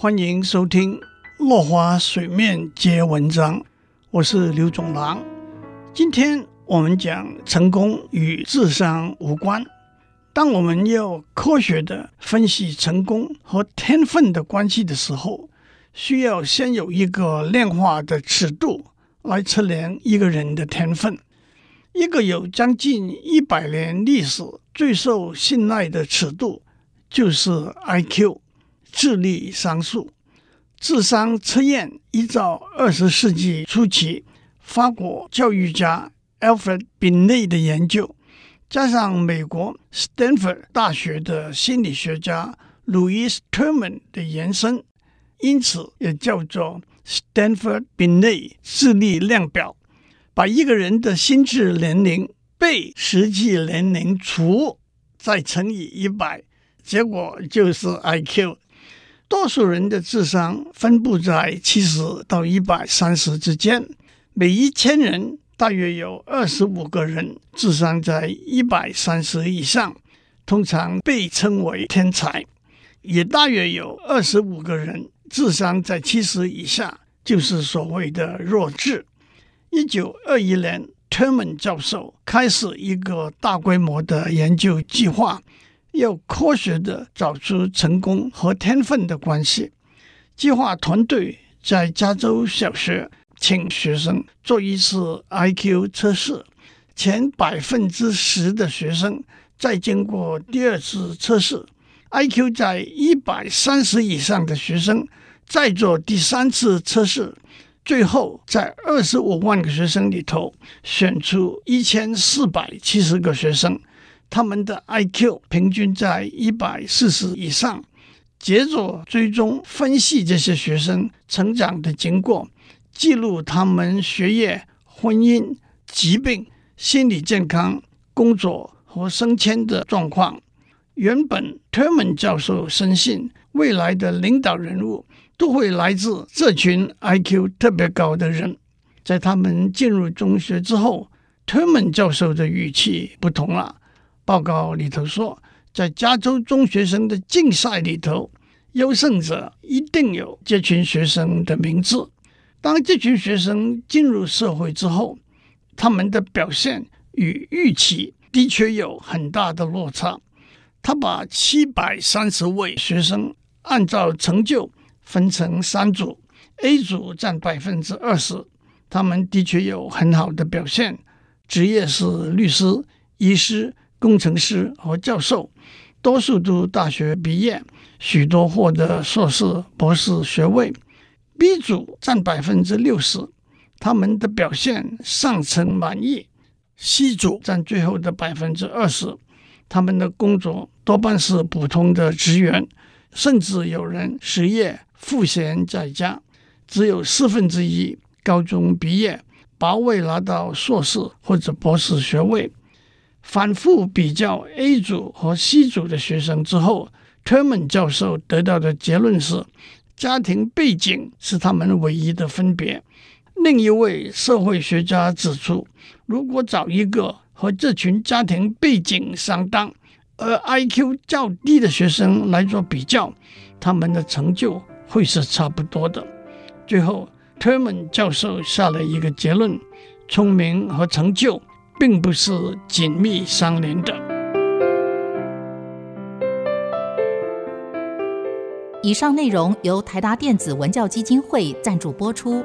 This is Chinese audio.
欢迎收听《落花水面皆文章》，我是刘总郎。今天我们讲成功与智商无关。当我们要科学的分析成功和天分的关系的时候，需要先有一个量化的尺度来测量一个人的天分。一个有将近一百年历史、最受信赖的尺度就是 IQ。智力商数，智商测验依照二十世纪初期法国教育家 Alfred Binet 的研究，加上美国 Stanford 大学的心理学家 Louis Terman 的延伸，因此也叫做 Stanford-Binet 智力量表。把一个人的心智年龄被实际年龄除，再乘以一百，结果就是 IQ。多数人的智商分布在七十到一百三十之间，每一千人大约有二十五个人智商在一百三十以上，通常被称为天才；也大约有二十五个人智商在七十以下，就是所谓的弱智。一九二一年，Terman 教授开始一个大规模的研究计划。要科学地找出成功和天分的关系。计划团队在加州小学请学生做一次 IQ 测试，前百分之十的学生再经过第二次测试，IQ 在一百三十以上的学生再做第三次测试，最后在二十五万个学生里头选出一千四百七十个学生。他们的 IQ 平均在一百四十以上，接着追踪分析这些学生成长的经过，记录他们学业、婚姻、疾病、心理健康、工作和升迁的状况。原本 Terman 教授深信，未来的领导人物都会来自这群 IQ 特别高的人。在他们进入中学之后，Terman 教授的语气不同了。报告里头说，在加州中学生的竞赛里头，优胜者一定有这群学生的名字。当这群学生进入社会之后，他们的表现与预期的确有很大的落差。他把七百三十位学生按照成就分成三组，A 组占百分之二十，他们的确有很好的表现，职业是律师、医师。工程师和教授，多数都大学毕业，许多获得硕士、博士学位。B 组占百分之六十，他们的表现上层满意。C 组占最后的百分之二十，他们的工作多半是普通的职员，甚至有人失业赋闲在家。只有四分之一高中毕业，保未拿到硕士或者博士学位。反复比较 A 组和 C 组的学生之后，Terman 教授得到的结论是：家庭背景是他们唯一的分别。另一位社会学家指出，如果找一个和这群家庭背景相当而 IQ 较低的学生来做比较，他们的成就会是差不多的。最后，Terman 教授下了一个结论：聪明和成就。并不是紧密相连的。以上内容由台达电子文教基金会赞助播出。